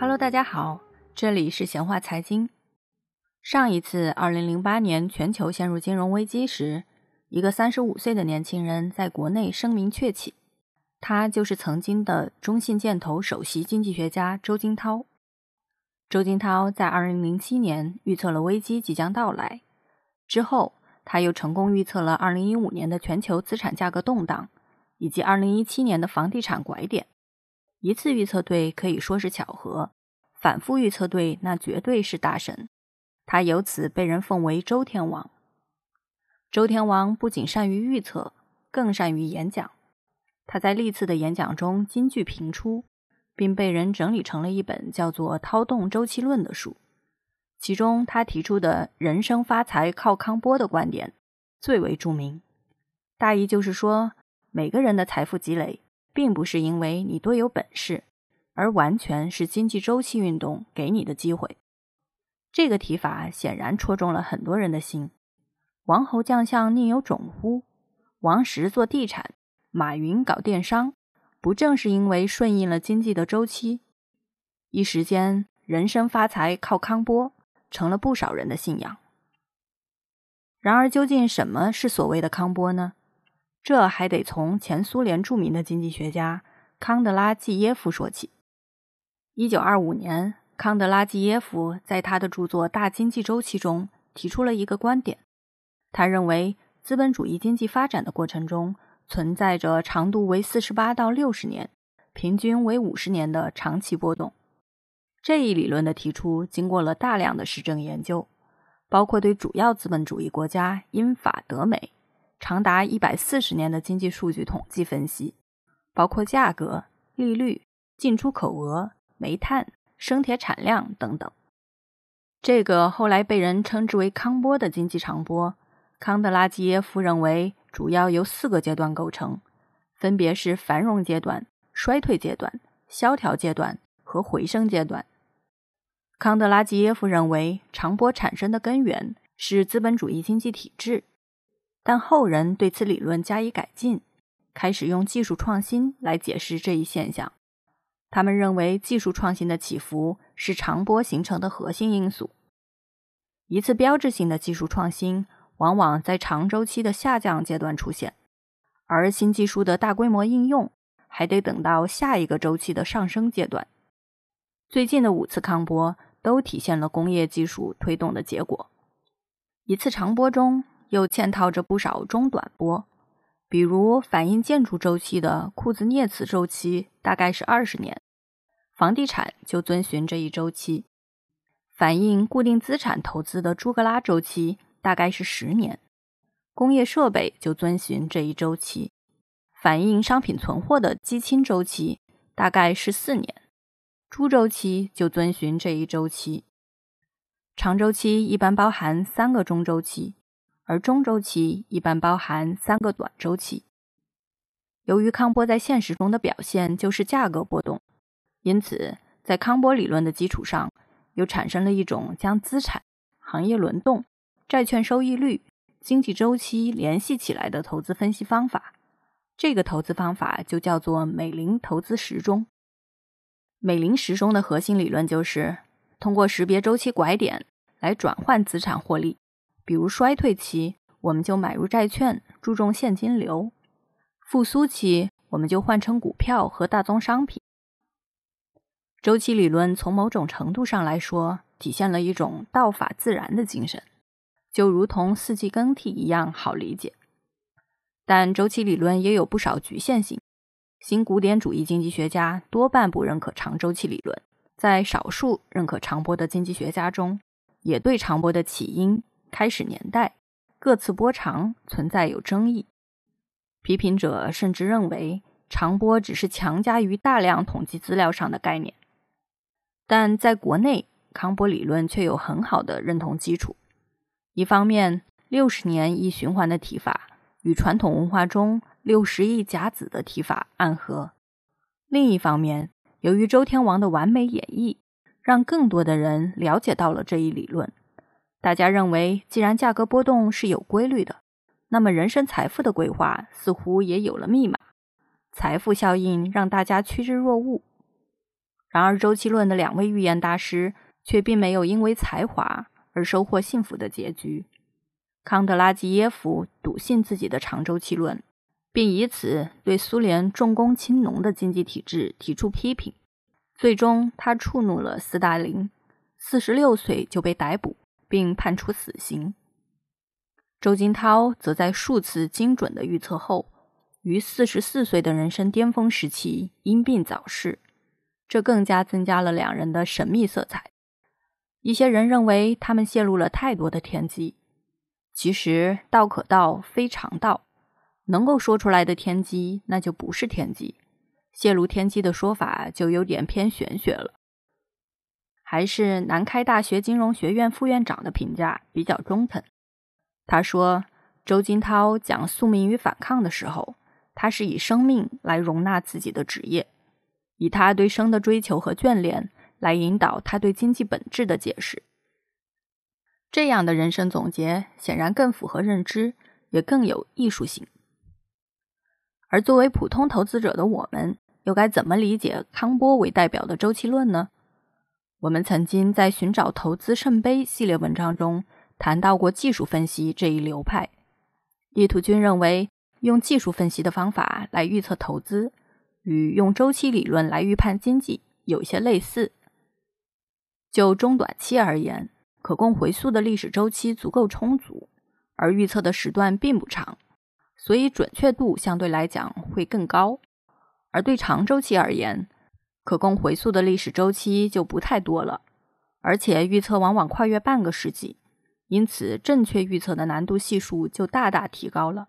Hello，大家好，这里是闲话财经。上一次，二零零八年全球陷入金融危机时，一个三十五岁的年轻人在国内声名鹊起，他就是曾经的中信建投首席经济学家周金涛。周金涛在二零零七年预测了危机即将到来，之后他又成功预测了二零一五年的全球资产价格动荡，以及二零一七年的房地产拐点。一次预测对可以说是巧合，反复预测对那绝对是大神。他由此被人奉为周天王。周天王不仅善于预测，更善于演讲。他在历次的演讲中金句频出，并被人整理成了一本叫做《涛动周期论》的书。其中，他提出的人生发财靠康波的观点最为著名。大意就是说，每个人的财富积累。并不是因为你多有本事，而完全是经济周期运动给你的机会。这个提法显然戳中了很多人的心。王侯将相宁有种乎？王石做地产，马云搞电商，不正是因为顺应了经济的周期？一时间，人生发财靠康波成了不少人的信仰。然而，究竟什么是所谓的康波呢？这还得从前苏联著名的经济学家康德拉季耶夫说起。一九二五年，康德拉季耶夫在他的著作《大经济周期》中提出了一个观点。他认为，资本主义经济发展的过程中存在着长度为四十八到六十年、平均为五十年的长期波动。这一理论的提出，经过了大量的实证研究，包括对主要资本主义国家英法德美。长达一百四十年的经济数据统计分析，包括价格、利率、进出口额、煤炭、生铁产量等等。这个后来被人称之为康波的经济长波，康德拉基耶夫认为主要由四个阶段构成，分别是繁荣阶段、衰退阶段、萧条阶段和回升阶段。康德拉基耶夫认为，长波产生的根源是资本主义经济体制。但后人对此理论加以改进，开始用技术创新来解释这一现象。他们认为，技术创新的起伏是长波形成的核心因素。一次标志性的技术创新往往在长周期的下降阶段出现，而新技术的大规模应用还得等到下一个周期的上升阶段。最近的五次康波都体现了工业技术推动的结果。一次长波中。又嵌套着不少中短波，比如反映建筑周期的库兹涅茨周期大概是二十年，房地产就遵循这一周期；反映固定资产投资的朱格拉周期大概是十年，工业设备就遵循这一周期；反映商品存货的基钦周期大概是四年，猪周期就遵循这一周期。长周期一般包含三个中周期。而中周期一般包含三个短周期。由于康波在现实中的表现就是价格波动，因此在康波理论的基础上，又产生了一种将资产、行业轮动、债券收益率、经济周期联系起来的投资分析方法。这个投资方法就叫做美林投资时钟。美林时钟的核心理论就是通过识别周期拐点来转换资产获利。比如衰退期，我们就买入债券，注重现金流；复苏期，我们就换成股票和大宗商品。周期理论从某种程度上来说，体现了一种道法自然的精神，就如同四季更替一样好理解。但周期理论也有不少局限性，新古典主义经济学家多半不认可长周期理论，在少数认可长波的经济学家中，也对长波的起因。开始年代、各次波长存在有争议，批评者甚至认为长波只是强加于大量统计资料上的概念。但在国内，康波理论却有很好的认同基础。一方面，六十年一循环的提法与传统文化中六十亿甲子的提法暗合；另一方面，由于周天王的完美演绎，让更多的人了解到了这一理论。大家认为，既然价格波动是有规律的，那么人生财富的规划似乎也有了密码。财富效应让大家趋之若鹜。然而，周期论的两位预言大师却并没有因为才华而收获幸福的结局。康德拉基耶夫笃信自己的长周期论，并以此对苏联重工轻农的经济体制提出批评。最终，他触怒了斯大林，四十六岁就被逮捕并判处死刑。周金涛则在数次精准的预测后，于四十四岁的人生巅峰时期因病早逝。这更加增加了两人的神秘色彩。一些人认为他们泄露了太多的天机。其实道可道，非常道。能够说出来的天机，那就不是天机。泄露天机的说法就有点偏玄学了。还是南开大学金融学院副院长的评价比较中肯。他说，周金涛讲宿命与反抗的时候，他是以生命来容纳自己的职业。以他对生的追求和眷恋来引导他对经济本质的解释，这样的人生总结显然更符合认知，也更有艺术性。而作为普通投资者的我们，又该怎么理解康波为代表的周期论呢？我们曾经在《寻找投资圣杯》系列文章中谈到过技术分析这一流派。叶图君认为，用技术分析的方法来预测投资。与用周期理论来预判经济有些类似。就中短期而言，可供回溯的历史周期足够充足，而预测的时段并不长，所以准确度相对来讲会更高。而对长周期而言，可供回溯的历史周期就不太多了，而且预测往往跨越半个世纪，因此正确预测的难度系数就大大提高了。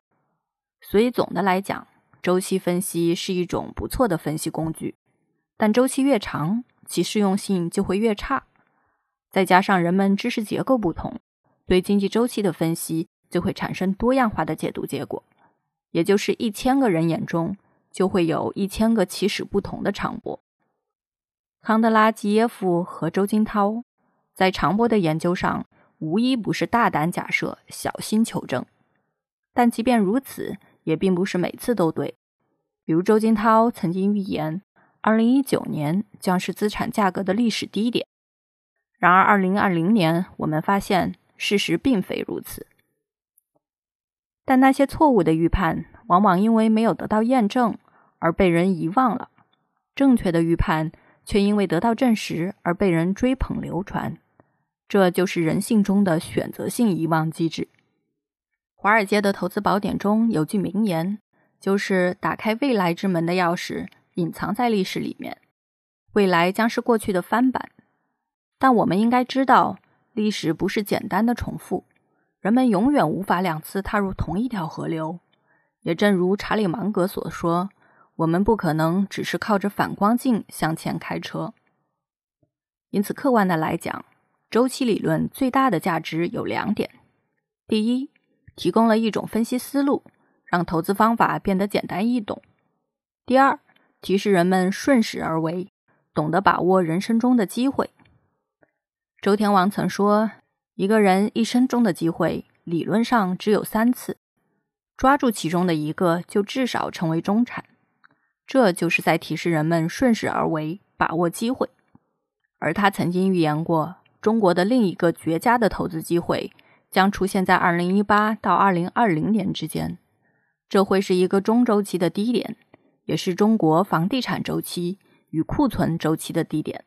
所以总的来讲，周期分析是一种不错的分析工具，但周期越长，其适用性就会越差。再加上人们知识结构不同，对经济周期的分析就会产生多样化的解读结果，也就是一千个人眼中就会有一千个起始不同的长波。康德拉基耶夫和周金涛在长波的研究上无一不是大胆假设，小心求证。但即便如此，也并不是每次都对，比如周金涛曾经预言，二零一九年将是资产价格的历史低点。然而，二零二零年我们发现事实并非如此。但那些错误的预判，往往因为没有得到验证而被人遗忘了；正确的预判却因为得到证实而被人追捧流传。这就是人性中的选择性遗忘机制。华尔街的投资宝典中有句名言，就是打开未来之门的钥匙隐藏在历史里面，未来将是过去的翻版。但我们应该知道，历史不是简单的重复，人们永远无法两次踏入同一条河流。也正如查理芒格所说，我们不可能只是靠着反光镜向前开车。因此，客观的来讲，周期理论最大的价值有两点：第一，提供了一种分析思路，让投资方法变得简单易懂。第二，提示人们顺势而为，懂得把握人生中的机会。周天王曾说：“一个人一生中的机会，理论上只有三次，抓住其中的一个，就至少成为中产。”这就是在提示人们顺势而为，把握机会。而他曾经预言过，中国的另一个绝佳的投资机会。将出现在二零一八到二零二零年之间，这会是一个中周期的低点，也是中国房地产周期与库存周期的低点。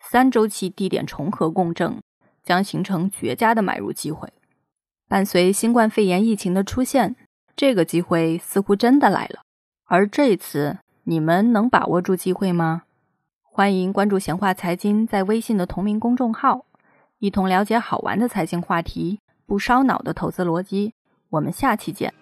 三周期低点重合共振，将形成绝佳的买入机会。伴随新冠肺炎疫情的出现，这个机会似乎真的来了。而这次，你们能把握住机会吗？欢迎关注闲话财经在微信的同名公众号，一同了解好玩的财经话题。不烧脑的投资逻辑，我们下期见。